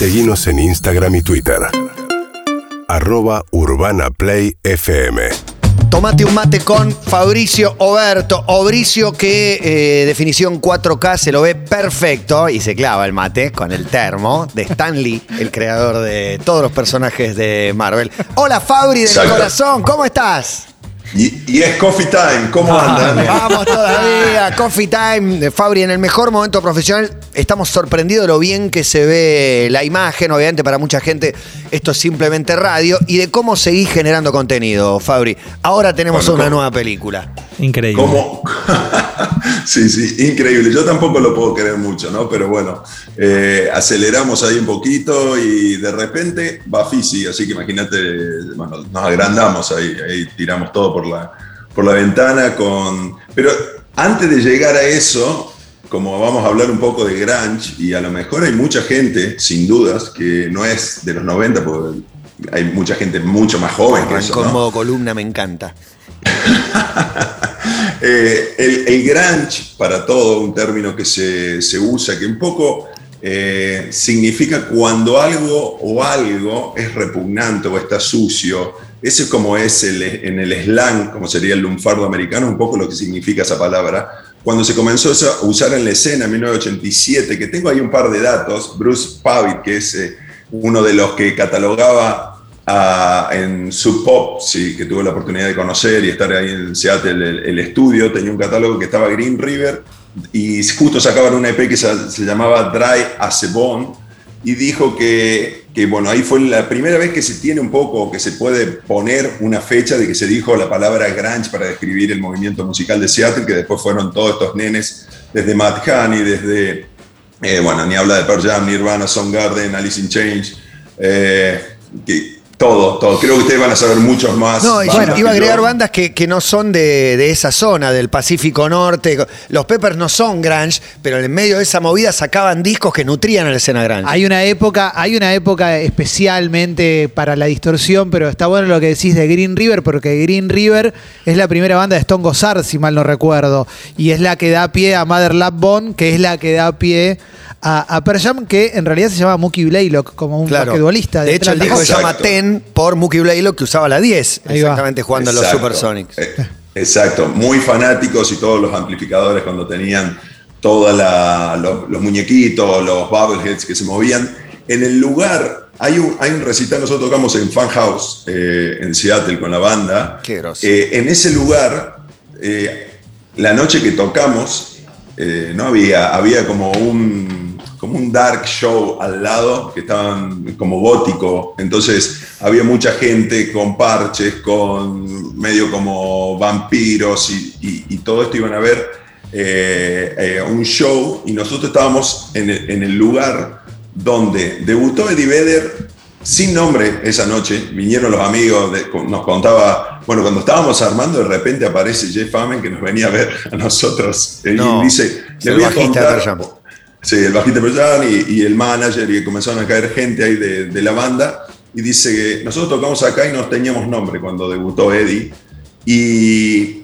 Seguimos en Instagram y Twitter. Arroba Urbana Play FM. Tomate un mate con Fabricio Oberto. Obricio que eh, definición 4K se lo ve perfecto y se clava el mate con el termo de Stan Lee, el creador de todos los personajes de Marvel. Hola Fabri del corazón, ¿cómo estás? Y, y es coffee time, ¿cómo andan? Vamos todavía, Coffee Time. de Fabri, en el mejor momento profesional, estamos sorprendidos de lo bien que se ve la imagen. Obviamente, para mucha gente, esto es simplemente radio. Y de cómo seguís generando contenido, Fabri. Ahora tenemos Bueno, una ¿cómo? nueva película. Increíble. ¿Cómo? sí, sí, increíble. Yo tampoco lo puedo creer mucho, ¿no? Pero bueno, eh, aceleramos ahí un poquito y de repente va Fisi, así que imagínate, bueno, nos agrandamos ahí, ahí tiramos todo por la, por la ventana con... Pero antes de llegar a eso, como vamos a hablar un poco de Grunge, y a lo mejor hay mucha gente, sin dudas, que no es de los 90, porque hay mucha gente mucho más joven que eso, ¿no? modo columna, me encanta. Eh, el, el grunge, para todo, un término que se, se usa, que un poco eh, significa cuando algo o algo es repugnante o está sucio. Ese es como es el- en el slang, como sería el lunfardo americano, un poco lo que significa esa palabra. Cuando se comenzó a usar en la escena en 1987, que tengo ahí un par de datos, Bruce Pavitt, que es eh, uno de los que catalogaba en Sub Pop, sí, que tuve la oportunidad de conocer y estar ahí en Seattle, el, el estudio, tenía un catálogo que estaba Green River y justo sacaban una EP que se, se llamaba Dry as a Bone y dijo que, que, bueno, ahí fue la primera vez que se tiene un poco, que se puede poner una fecha de que se dijo la palabra grunge para describir el movimiento musical de Seattle, que después fueron todos estos nenes, desde Matt Honey, desde, eh, bueno, ni habla de Pearl Jam, Nirvana, Soundgarden, Alice in Chains, eh, que, todo, todo. Creo que ustedes van a saber muchos más. No, y bueno, iba a agregar yo. bandas que, que no son de, de esa zona, del Pacífico Norte. Los Peppers no son grunge, pero en medio de esa movida sacaban discos que nutrían a la escena grunge. Hay una época, hay una época especialmente para la distorsión, pero está bueno lo que decís de Green River, porque Green River es la primera banda de Stone Gossard, si mal no recuerdo, y es la que da pie a Mother Love Bone, que es la que da pie a, a Pearl Jam, que en realidad se llama Mookie Blaylock, como un Claro. basquetbolista. De hecho, el Atlanta disco se llama Exacto. Ten por Mookie Blaylock, que usaba la 10, Ahí va. exactamente jugando a los Exacto. Supersonics. Eh, Exacto, muy fanáticos y todos los amplificadores cuando tenían todos los, los muñequitos, los bubbleheads que se movían. En el lugar, hay un, hay un recital, nosotros tocamos en Fan House, eh, en Seattle con la banda. Qué groso. Eh, en ese lugar, eh, la noche que tocamos, eh, no había, había como un, como un dark show al lado, que estaban como gótico, entonces había mucha gente con parches, con medio como vampiros y, y- y todo esto iban a ver eh, eh, un show. Y nosotros estábamos en el, en el lugar donde debutó Eddie Vedder sin nombre esa noche, vinieron los amigos, de- nos contaba, bueno, cuando estábamos armando, de repente aparece Jeff Amen que nos venía a ver a nosotros. Y No, dice, es le voy a contar-. Sí, el bajista Jam y, y el manager y comenzaron a caer gente ahí de, de la banda y dice que nosotros tocamos acá y no teníamos nombre cuando debutó Eddie y,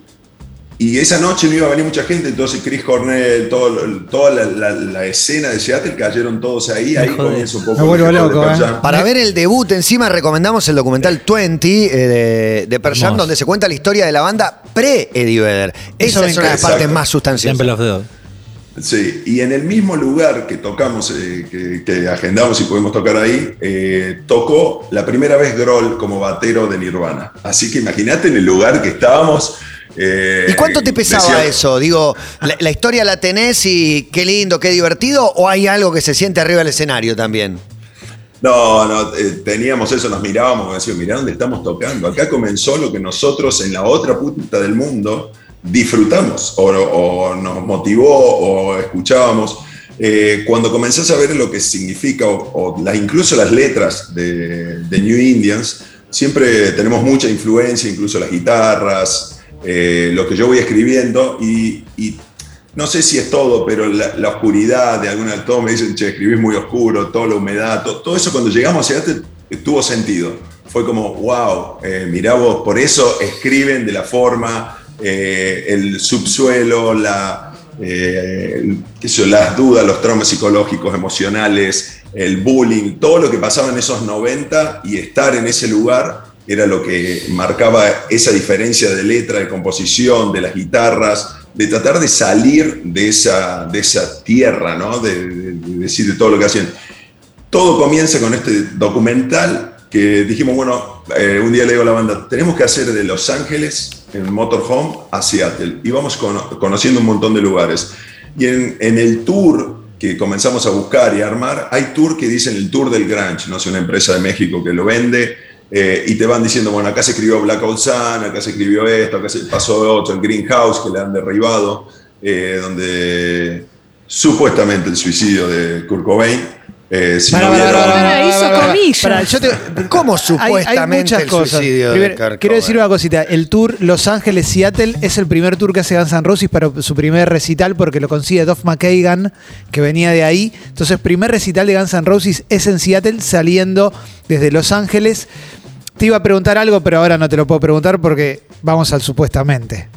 y esa noche no iba a venir mucha gente, entonces Chris Cornell, todo, toda la, la- la escena de Seattle cayeron todos ahí, ahí comienza un poco Me vuelvo loco, eh. Para ver el debut, encima recomendamos el documental 20 eh, de, de Pearl Jam, Hermoso. donde se cuenta la historia de la banda pre-Eddie Vedder. Eso Esa es una de las partes más sustanciosas. Sí, y en el mismo lugar que tocamos, eh, que, que agendamos y pudimos tocar ahí, eh, tocó la primera vez Grohl como batero de Nirvana. Así que imagínate en el lugar que estábamos. eh, ¿Y cuánto te pesaba decía- eso? Digo, la, la historia la tenés y qué lindo, qué divertido, o hay algo que se siente arriba del escenario también? No, no, teníamos eso, nos mirábamos y decíamos, mirá dónde estamos tocando. Acá comenzó lo que nosotros en la otra punta del mundo disfrutamos o, o nos motivó o escuchábamos. Eh, cuando comenzás a ver lo que significa, o, o las- incluso las letras de, de New Indians, siempre tenemos mucha influencia, incluso las guitarras, eh, lo que yo voy escribiendo, y, y no sé si es todo, pero la, la oscuridad de alguna todos me dicen, che, escribís muy oscuro, toda la humedad, to- todo, eso cuando llegamos a Seattle tuvo sentido. Fue como, wow, eh, mirá vos, por eso escriben de la forma, eh, el subsuelo, eh, las dudas, los traumas psicológicos, emocionales, el bullying, todo lo que pasaba en esos 90 y estar en ese lugar era lo que marcaba esa diferencia de letra, de composición, de las guitarras, de tratar de salir de esa, de esa tierra, ¿no? de decir de todo lo que hacían. Todo comienza con este documental que dijimos, bueno, eh, un día le digo a la banda, tenemos que hacer de Los Ángeles, en Motorhome, a Seattle. Y vamos cono- conociendo un montón de lugares. Y en, el tour que comenzamos a buscar y armar, hay tour que dicen el Tour del Grunge, no es una empresa de México que lo vende, eh, y te van diciendo, bueno, acá se escribió Black Hole Sun, acá se escribió esto, acá se pasó otro, el Greenhouse, que le han derribado, eh, donde supuestamente el suicidio de Kurt Cobain. Eh, si no pará, Ahora hizo pará, pará. comillas. Pará, yo te- ¿Cómo Hay- hay supuestamente muchas el cosas. suicidio de Kurt quiero decir Cobain? una cosita. El tour Los Ángeles-Seattle es el primer tour que hace Guns N' Roses para su primer recital porque lo consigue Duff McKagan, que venía de ahí. Entonces, primer recital de Guns N' Roses es en Seattle, saliendo desde Los Ángeles. Te iba a preguntar algo, pero ahora no te lo puedo preguntar porque vamos al supuestamente.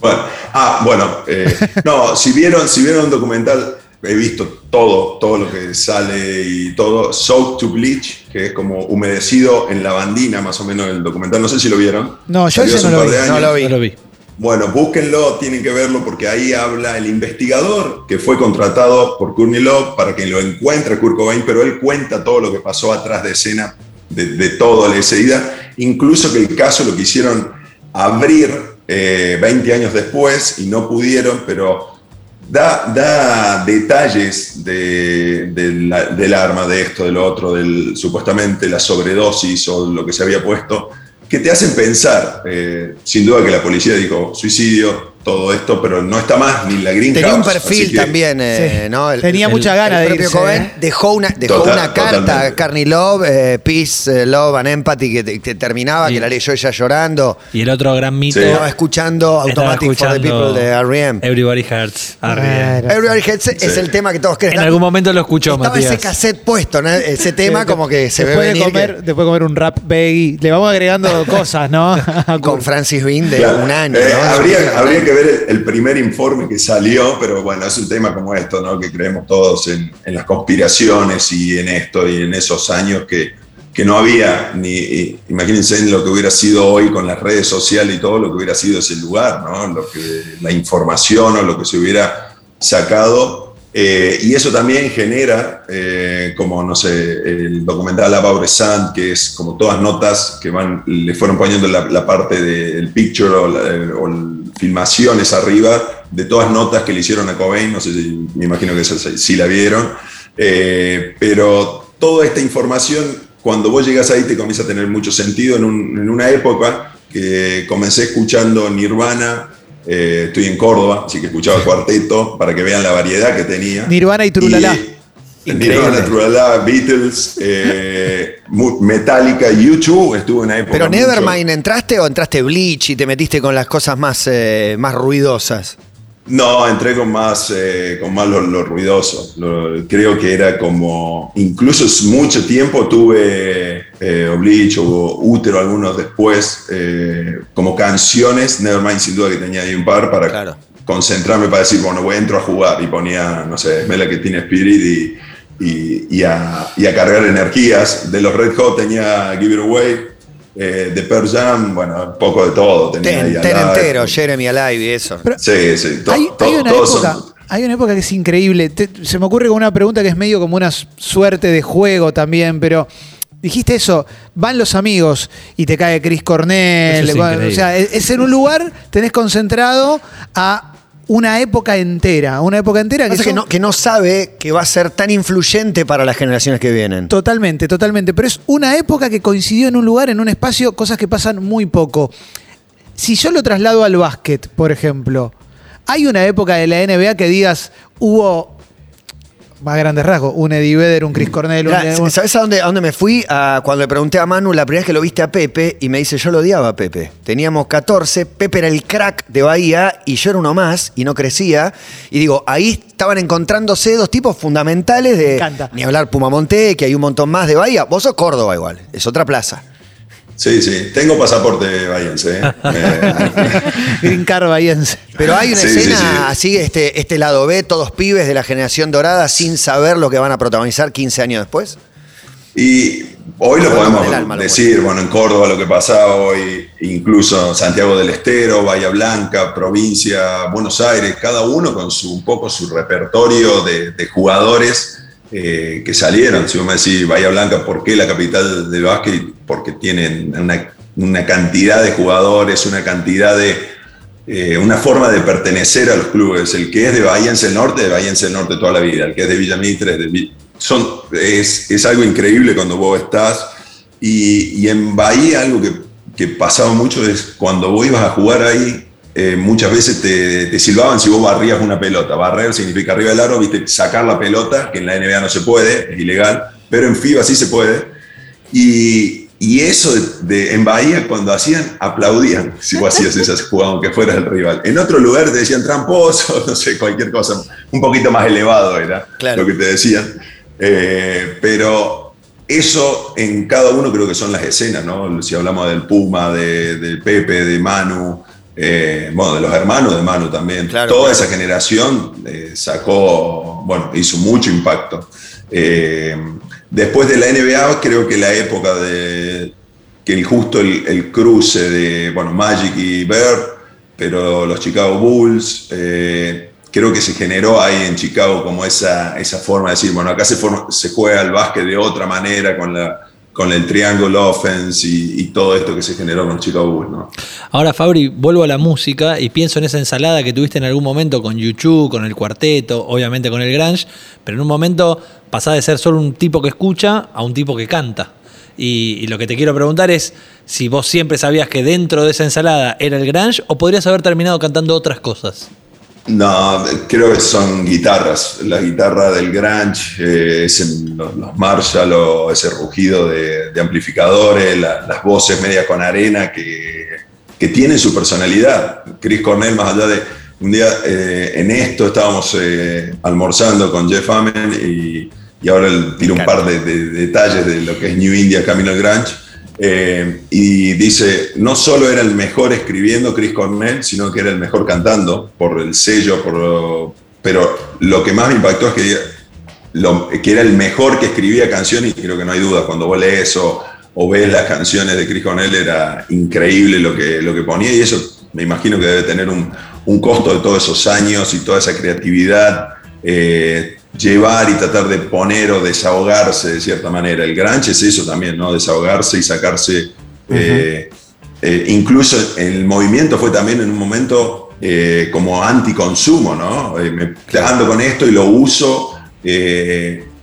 Bueno, ah, bueno, eh, no, si vieron, si vieron un documental, he visto todo, todo lo que sale y todo, Soak to Bleach, que es como humedecido en lavandina, más o menos el documental, no sé si lo vieron. No, yo ese hace no un lo par de vi, no años. lo vi. No lo vi. Bueno, búsquenlo, tienen que verlo porque ahí habla el investigador que fue contratado por Courtney Love para que lo encuentre Kurt Cobain, pero él cuenta todo lo que pasó atrás de escena de, de todo la ida, incluso que el caso lo quisieron abrir eh, 20 años después y no pudieron, pero da, detalles del arma, de esto, de lo otro, del supuestamente la sobredosis o lo que se había puesto, que te hacen pensar. eh, sin duda que la policía dijo suicidio, todo esto, pero no está más ni la Green Tenía un perfil que- también, eh, Sí. ¿no? El- Tenía el- mucha el gana de propio irse, Cobain ¿eh? dejó una, dejó Total- una carta. Carney Love, eh, Peace, eh, Love and Empathy, que, te- que terminaba, Sí. que la leyó ella llorando. Y el otro gran mito. Sí. Estaba escuchando estaba Automatic for the escuchando People de R.E.M. Everybody Hurts. R.E.M. Everybody It es el tema que todos creen. En algún momento lo escuchó, Estaba Matías. ese cassette puesto, ¿no? ese tema como que se ve después de venir comer, que- después de comer un rap baggy, le vamos agregando cosas, ¿no? con Francis Bean de Claro. un año. Eh, ¿no? habría, habría que ver el, el primer informe que salió, pero bueno, es un tema como esto, ¿no? Que creemos todos en, en las conspiraciones y en esto y en esos años que, que no había ni. Imagínense en lo que hubiera sido hoy con las redes sociales y todo lo que hubiera sido ese lugar, ¿no? Lo que, la información o lo que se hubiera sacado. Eh, y eso también genera, eh, como no sé, el documental About Sun, que es como todas notas que van, le fueron poniendo la, la parte del picture o, la- o el- filmaciones arriba de todas notas que le hicieron a Cobain, no sé si, me imagino que esa sí la vieron, Eh, pero toda esta información, cuando vos llegas ahí, te comienza a tener mucho sentido en, un- en una época que comencé escuchando Nirvana, eh, estoy en Córdoba, así que escuchaba cuarteto para que vean la variedad que tenía. Nirvana y Trulala. Y- Increíble. Trulala, Beatles, eh, Metallica, YouTube, estuvo en una época. Pero mucho- Nevermind, ¿entraste o entraste Bleach y te metiste con las cosas más, eh, más ruidosas? No, entré con más, eh, con más lo, lo ruidoso. Lo- creo que era como, incluso mucho tiempo tuve eh, Oblige o Útero, algunos después, eh, como canciones, Nevermind sin duda que tenía ahí un par para Claro. concentrarme para decir, bueno, voy, entro a jugar y ponía, no sé, Mela que tiene Spirit y, y, y a, y a cargar energías. De los Red Hot tenía Give It Away, eh, de Pearl Jam, bueno, un poco de todo. Tenía ahí Ten, ten entero, Jeremy Alive y eso. Pero- Sí, sí, to- hay, to- hay una todos época, son- hay una época que es increíble. Te- se me ocurre con una pregunta que es medio como una suerte de juego también, pero dijiste eso, van los amigos y te cae Chris Cornell. Es o sea, es, es en un lugar, tenés concentrado a una época entera. Una época entera que, Pasa que son- no, que no sabe que va a ser tan influyente para las generaciones que vienen. Totalmente, totalmente. Pero es una época que coincidió en un lugar, en un espacio, cosas que pasan muy poco. Si yo lo traslado al básquet, por ejemplo, hay una época de la NBA que digas, hubo, más grandes rasgos, un Eddie Vedder, un Chris Cornell, un- ¿Sabes a dónde, a dónde me fui? A- cuando le pregunté a Manu la primera vez que lo viste a Pepe y me dice, yo lo odiaba a Pepe. Teníamos 14, Pepe era el crack de Bahía y yo era uno más y no crecía. Y digo, ahí estaban encontrándose dos tipos fundamentales de... encanta. Ni hablar Pumamonte, que hay un montón más de Bahía. Vos sos Córdoba igual, es otra plaza. Sí, sí. Tengo pasaporte bahiense. ¿eh? Green Card bahiense. Pero hay una Sí, escena sí. así, este, este lado B, todos pibes de la generación dorada sin saber lo que van a protagonizar 15 años después. Y hoy lo podemos alma, decir, bueno, en Córdoba lo que pasaba hoy, incluso Santiago del Estero, Bahía Blanca, provincia, Buenos Aires, cada uno con su, un poco su repertorio de, de jugadores eh, que salieron. Si vos me decís Bahía Blanca, ¿por qué la capital del básquet? Porque tienen una, una cantidad de jugadores, una cantidad de, eh, una forma de pertenecer a los clubes. El que es de Bahiense del Norte, de Bahiense del Norte toda la vida. El que es de Villa Mitre, es de son, es, es algo increíble cuando vos estás. Y, y en Bahía algo que, que pasaba mucho es cuando vos ibas a jugar ahí, eh, muchas veces te, te silbaban si vos barrías una pelota. Barrer significa arriba del aro, viste, sacar la pelota, que en la NBA no se puede, es ilegal, pero en FIBA sí se puede. Y, y eso de, de- en Bahía, cuando hacían, aplaudían si vos hacías esas jugadas, aunque fueras el rival. En otro lugar te decían tramposo, no sé, cualquier cosa, un poquito más elevado era Claro. lo que te decían. Eh, pero eso en cada uno creo que son las escenas, ¿no? Si hablamos del Puma, de, de Pepe, de Manu, eh, bueno, de los hermanos de Manu también. Claro, Toda claro. esa generación eh, sacó, bueno, hizo mucho impacto. Eh, después de la NBA, creo que la época de que el justo el, el cruce de, bueno, Magic y Bird, pero los Chicago Bulls, creo que se generó ahí en Chicago como esa, esa forma de decir, bueno, acá se, forma- se juega el básquet de otra manera con, la, con el triangle offense y, y todo esto que se generó con Chicago Bulls, ¿no? Ahora, Fabri, vuelvo a la música y pienso en esa ensalada que tuviste en algún momento con YouTube, con el cuarteto, obviamente con el Grange, pero en un momento pasás de ser solo un tipo que escucha a un tipo que canta. Y, y lo que te quiero preguntar es si vos siempre sabías que dentro de esa ensalada era el Grange o podrías haber terminado cantando otras cosas. No, creo que son guitarras. La guitarra del grunge, eh, ese- los, Marshall, o ese rugido de, de amplificadores, la- las voces medias con arena que, que tienen su personalidad. Chris Cornell, más allá de un día eh, en esto estábamos eh, almorzando con Jeff Amen y, y ahora él tira un par de, de detalles de lo que es New India, Camino al Grunge. Eh, y dice, no solo era el mejor escribiendo Chris Cornell, sino que era el mejor cantando por el sello, por lo- pero lo que más me impactó es que, era el mejor que escribía canciones y creo que no hay duda, cuando vos lees o, o ves las canciones de Chris Cornell era increíble lo que, lo que ponía y eso me imagino que debe tener un, un costo de todos esos años y toda esa creatividad. eh, llevar y tratar de poner o desahogarse de cierta manera. El grunge es eso también, ¿no? Desahogarse y sacarse. eh, eh, incluso el movimiento fue también en un momento eh, como anticonsumo, ¿no? Me, ando con esto y lo uso.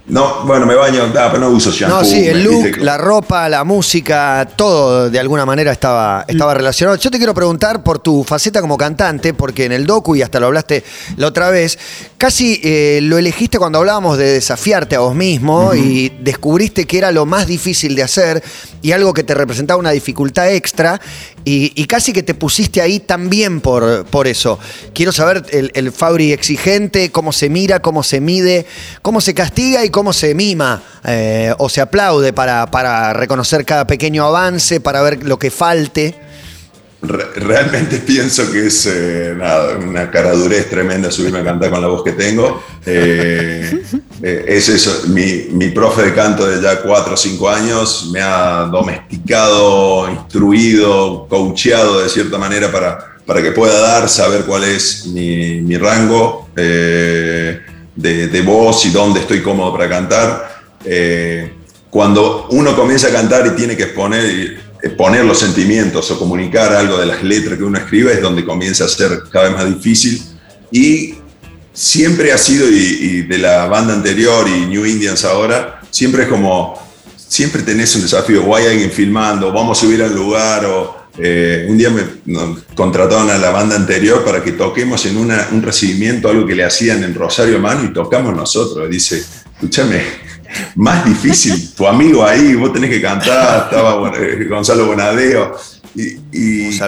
no, bueno, me baño, ah, pero no uso shampoo. No, sí, el look, la ropa, la música, todo de alguna manera estaba, estaba relacionado. Yo te quiero preguntar por tu faceta como cantante, porque en el docu, y hasta lo hablaste la otra vez, casi eh, lo elegiste cuando hablábamos de desafiarte a vos mismo y descubriste que era lo más difícil de hacer y algo que te representaba una dificultad extra y, y casi que te pusiste ahí también por, por eso. Quiero saber el, el Fabri exigente, cómo se mira, cómo se mide, cómo se castiga y cómo se mima eh, o se aplaude para, para reconocer cada pequeño avance, para ver lo que falte. Re- realmente pienso que es eh, nada, una caradurez tremenda subirme a cantar con la voz que tengo. Eh, eh, es eso, mi, mi profe de canto de ya 4 o 5 años me ha domesticado, instruido, coacheado de cierta manera para, para que pueda dar, saber cuál es mi, mi rango eh, de, de voz y dónde estoy cómodo para cantar. Eh, cuando uno comienza a cantar y tiene que exponer, exponer los sentimientos o comunicar algo de las letras que uno escribe es donde comienza a ser cada vez más difícil. Y siempre ha sido, y, y de la banda anterior y New Indians ahora, siempre es como, siempre tenés un desafío, o hay alguien filmando, o vamos a subir al lugar, o eh, un día me contrataron a la banda anterior para que toquemos en una- un recibimiento, algo que le hacían en Rosario Mano, y tocamos nosotros. Dice, escúchame, más difícil, tu amigo ahí, vos tenés que cantar, estaba eh, Gonzalo Bonadeo. Y,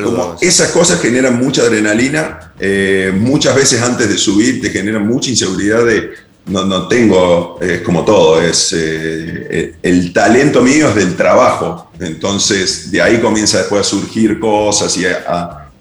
como esas cosas generan mucha adrenalina, eh, muchas veces antes de subir te generan mucha inseguridad de no, no tengo, es como todo, es eh, el talento mío es del trabajo. Entonces, de ahí comienza después a surgir cosas y a,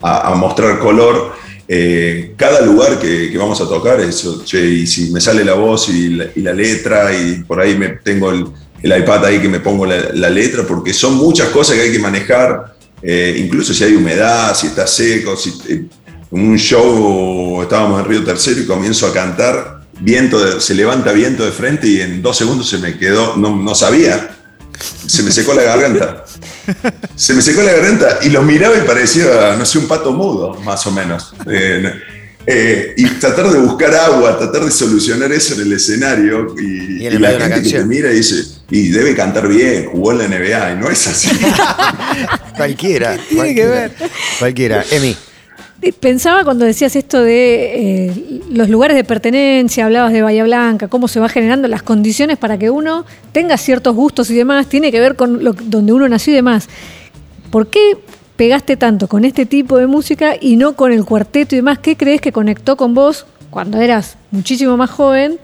a- a mostrar color. Eh, cada lugar que, vamos a tocar, eso, y si me sale la voz y la, letra, y por ahí me tengo el, el iPad ahí que me pongo la, letra, porque son muchas cosas que hay que manejar, eh, incluso si hay humedad, si está seco, si eh, un show estábamos en Río Tercero y comienzo a cantar, viento se levanta viento de frente y en dos segundos se me quedó, no, no sabía, se me secó la garganta. Se me secó la garganta y lo miraba y parecía, no sé, un pato mudo, más o menos. Eh, eh, y tratar de buscar agua, tratar de solucionar eso en el escenario y, Y en y el la gente que te mira y dice, y debe cantar bien, jugó en la NBA y no es así. Cualquiera. Tiene que cualquiera, ver. Cualquiera. Emi. Pensaba cuando decías esto de eh, los lugares de pertenencia, hablabas de Bahía Blanca, cómo se va generando las condiciones para que uno tenga ciertos gustos y demás, tiene que ver con donde uno nació y demás. ¿Por qué pegaste tanto con este tipo de música y no con el cuarteto y demás? ¿Qué crees que conectó con vos cuando eras muchísimo más joven?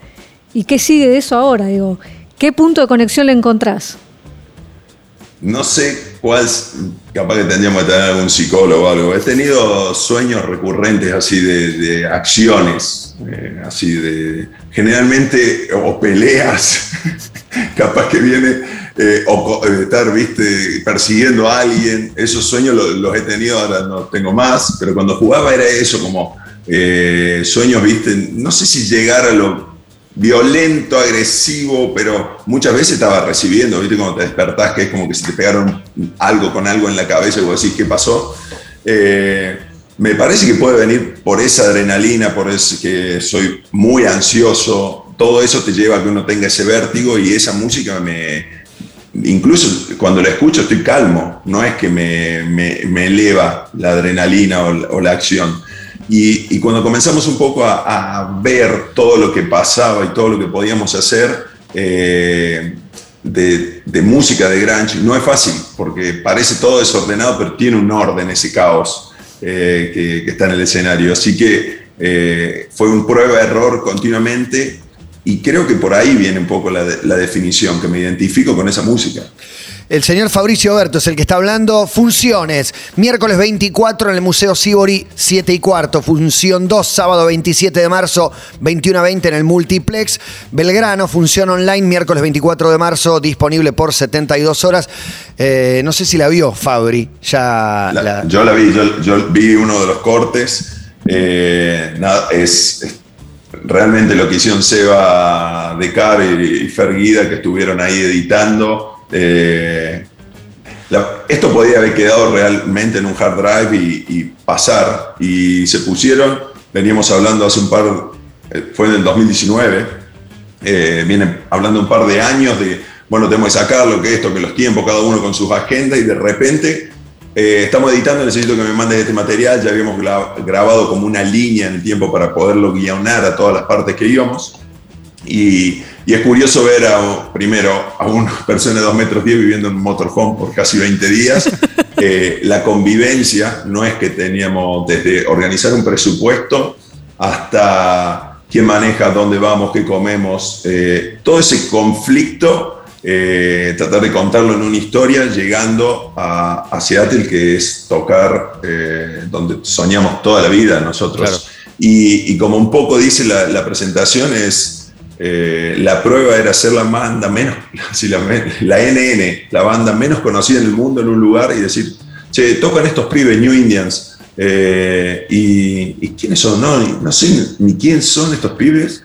¿Y qué sigue de eso ahora? Digo, ¿qué punto de conexión le encontrás? No sé cuál, capaz que tendríamos que tener algún psicólogo o algo. He tenido sueños recurrentes así de, acciones, eh, así de, generalmente, o peleas, capaz que viene, eh, o eh, estar, viste, persiguiendo a alguien. Esos sueños lo- los, he tenido, ahora no tengo más, pero cuando jugaba era eso, como sueños, viste, no sé si llegar a lo violento, agresivo, pero muchas veces estaba recibiendo, ¿viste? Cuando te despertás, que es como que se te pegaron algo con algo en la cabeza y vos decís, ¿qué pasó? Eh, me parece que puede venir por esa adrenalina, por eso que soy muy ansioso, todo eso te lleva a que uno tenga ese vértigo y esa música me... Incluso cuando la escucho estoy calmo, no es que me, me- me eleva la adrenalina o la- o la acción. Y, y cuando comenzamos un poco a, a ver todo lo que pasaba y todo lo que podíamos hacer eh, de, de música de grunge, no es fácil, porque parece todo desordenado, pero tiene un orden ese caos eh, que, que está en el escenario. Así que eh, fue un prueba-error continuamente y creo que por ahí viene un poco la, la definición, que me identifico con esa música. El señor Fabricio Berto es el que está hablando. Funciones. Miércoles 24 en el Museo Sibori, 7 y cuarto. Función 2, sábado 27 de marzo, 21 a 20 en el Multiplex. Belgrano, función online, miércoles 24 de marzo, disponible por 72 horas. Eh, no sé si la vio Fabri. Ya La- la- Yo la vi, yo, yo vi uno de los cortes. eh, nada, es, es realmente lo que hicieron Seba de Car y, y Fer Guida, que estuvieron ahí editando. Eh, la- esto podía haber quedado realmente en un hard drive y, y pasar. Y se pusieron, veníamos hablando hace un par, eh, fue en el 2019, eh, vienen hablando un par de años de, bueno, tenemos que sacarlo, que esto, que los tiempos, cada uno con sus agendas y de repente eh, estamos editando, necesito que me mandes este material, ya habíamos gra- grabado como una línea en el tiempo para poderlo guionar a todas las partes que íbamos. Y, y es curioso ver a, primero a una persona de 2 metros 10 viviendo en un motorhome por casi 20 días. Eh, la convivencia no es que teníamos desde organizar un presupuesto hasta quién maneja, dónde vamos, qué comemos. eh, todo ese conflicto, eh, tratar de contarlo en una historia, llegando a, a Seattle, que es tocar eh, donde soñamos toda la vida nosotros. Claro. Y, y como un poco dice la, la presentación, es eh, la prueba era ser la banda menos, la, NN, la banda menos conocida en el mundo en un lugar y decir, che, tocan estos pibes New Indians. eh, y, quiénes son? No, no sé ni quién son estos pibes,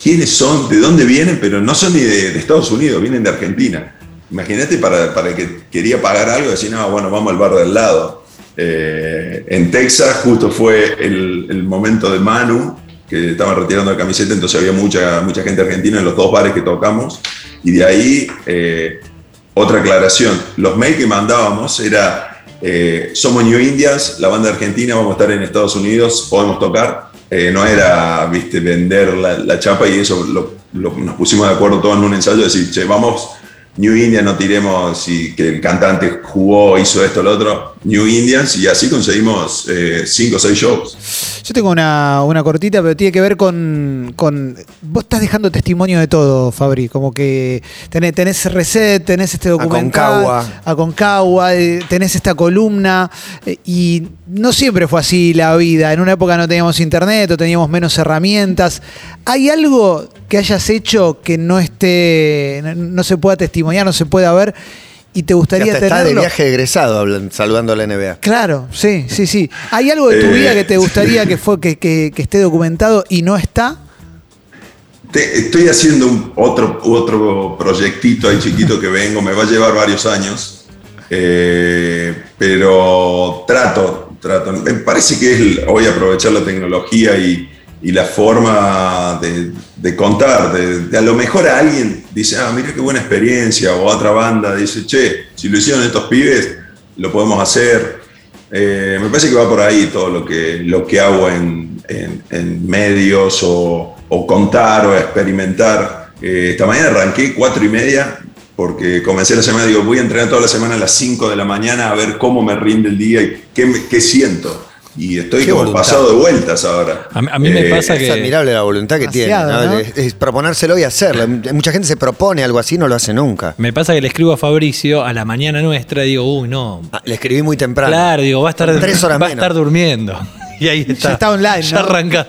quiénes son, de dónde vienen, pero no son ni de, de Estados Unidos, vienen de Argentina. Imagínate para, para el que quería pagar algo, decir, no, bueno, vamos al bar del lado. Eh, en Texas justo fue el, el momento de Manu, que estaban retirando la camiseta, entonces había mucha, mucha gente argentina en los dos bares que tocamos. Y de ahí, eh, otra aclaración, los mails que mandábamos era, eh, somos New Indians, la banda argentina, vamos a estar en Estados Unidos, podemos tocar. Eh, no era, viste, vender la, la chapa y eso lo- lo- nos pusimos de acuerdo todos en un ensayo, de decir, che, vamos, New India, no tiremos si que el cantante jugó, hizo esto, lo otro. New Indians y así conseguimos eh, cinco o seis shows. Yo tengo una, una cortita, pero tiene que ver con, con- Vos estás dejando testimonio de todo, Fabri. Como que tenés, tenés Reset, tenés este documental. Aconcagua. Aconcagua, eh, tenés esta columna. eh, y no siempre fue así la vida. En una época no teníamos internet o teníamos menos herramientas. ¿Hay algo que hayas hecho que no esté. no, no se pueda testimoniar, no se pueda ver? Y te gustaría hasta está de tenerlo. viaje egresado saludando a la NBA. Claro, sí, sí, sí. ¿Hay algo de tu Eh. vida que te gustaría que, fue, que, que- que esté documentado y no está? Te- estoy haciendo un, otro, otro proyectito ahí chiquito que vengo, me va a llevar varios años, eh, pero trato, trato. Me parece que es hoy aprovechar la tecnología y, y la forma de, de contar, de, a lo mejor alguien dice, ah, mira qué buena experiencia, o otra banda dice, che, si lo hicieron estos pibes, lo podemos hacer. Eh, me parece que va por ahí todo lo que, lo que hago en, en- medios o, o contar o experimentar. Eh, esta mañana arranqué cuatro y media porque comencé la semana, digo, voy a entrenar toda la semana a las 5 de la mañana a ver cómo me rinde el día y qué, qué siento. Y estoy Qué como voluntad. pasado de vueltas ahora. A mí- a mí me pasa Es que- admirable la voluntad que tiene. Demasiado, ¿no? ¿no? Es, es proponérselo y hacerlo. Mucha gente se propone algo así y no lo hace nunca. Me pasa que le escribo a Fabricio a la mañana nuestra y digo, uy, no. Ah, le escribí muy temprano. Claro, digo, va a estar, Tres horas va a menos. estar durmiendo. Y ahí está. está online, Ya ¿no? arranca.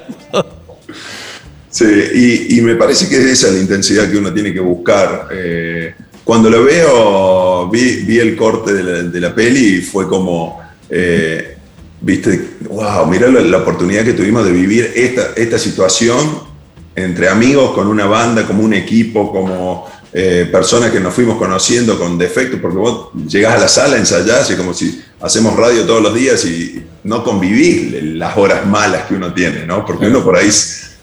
Sí, y, y me parece que es esa la intensidad que uno tiene que buscar. Eh, cuando lo veo, vi, vi el corte de la, de la peli y fue como, eh, viste, wow, mira la, oportunidad que tuvimos de vivir esta, situación entre amigos, con una banda, como un equipo, como eh, personas que nos fuimos conociendo con defectos, porque vos llegás a la sala, ensayás, y como si hacemos radio todos los días y no convivís las horas malas que uno tiene, ¿no? Porque uno por ahí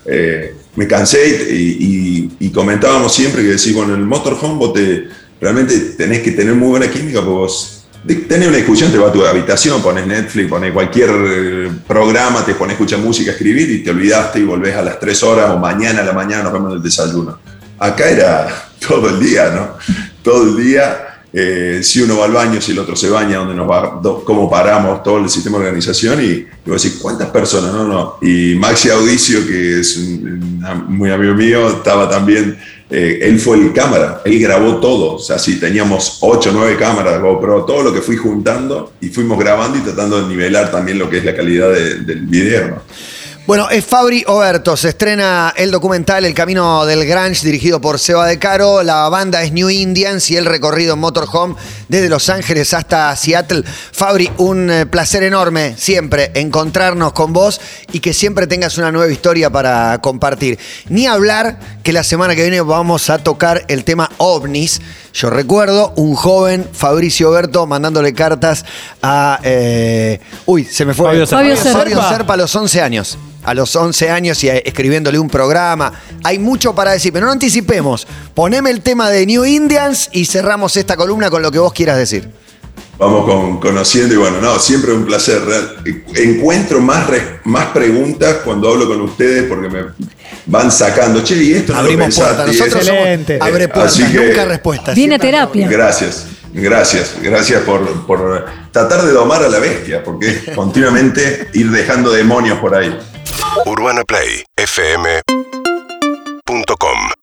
eh, me cansé y, comentábamos siempre que decís, bueno, en el motorhome vos te, realmente tenés que tener muy buena química, porque vos tenés una discusión, te vas a tu habitación, pones Netflix, pones cualquier eh, programa, te pones a escuchar música, a escribir y te olvidaste y volvés a las 3 horas o mañana a la mañana nos vemos en el desayuno. Acá era todo el día, ¿no? Todo el día. eh, si uno va al baño, si el otro se baña, dónde nos va, cómo paramos, todo el sistema de organización y, y vos decís, ¿cuántas personas? No, no. Y Maxi Audicio, que es un, un muy amigo mío, estaba también, eh, él fue el cámara, él grabó todo. O sea, si teníamos 8 o 9 cámaras, GoPro, todo lo que fui juntando y fuimos grabando y tratando de nivelar también lo que es la calidad de- del video. Bueno, es Fabri Oberto. Se estrena el documental El Camino del Grange, dirigido por Seba De Caro. La banda es New Indians y el recorrido en Motorhome desde Los Ángeles hasta Seattle. Fabri, un eh, placer enorme siempre encontrarnos con vos y que siempre tengas una nueva historia para compartir. Ni hablar que la semana que viene vamos a tocar el tema ovnis. Yo recuerdo un joven Fabricio Oberto mandándole cartas a. eh, uy, se me fue. Fabio Serpa. Fabio Serpa. Fabio Serpa a los 11 años. A los 11 años y eh, escribiéndole un programa. Hay mucho para decir, pero no anticipemos. Poneme el tema de New Indians y cerramos esta columna con lo que vos quieras decir. Vamos con, conociendo y bueno, no, siempre un placer. Encuentro más, re- más preguntas cuando hablo con ustedes porque me van sacando, che, y esto no lo Abrimos pensaste, puertas. Nosotros somos Excelente. abre puertas, Así que- nunca respuestas. Viene terapia. Gracias, gracias, gracias por, por tratar de domar a la bestia, porque es continuamente ir dejando demonios por ahí. UrbanaPlayFM.com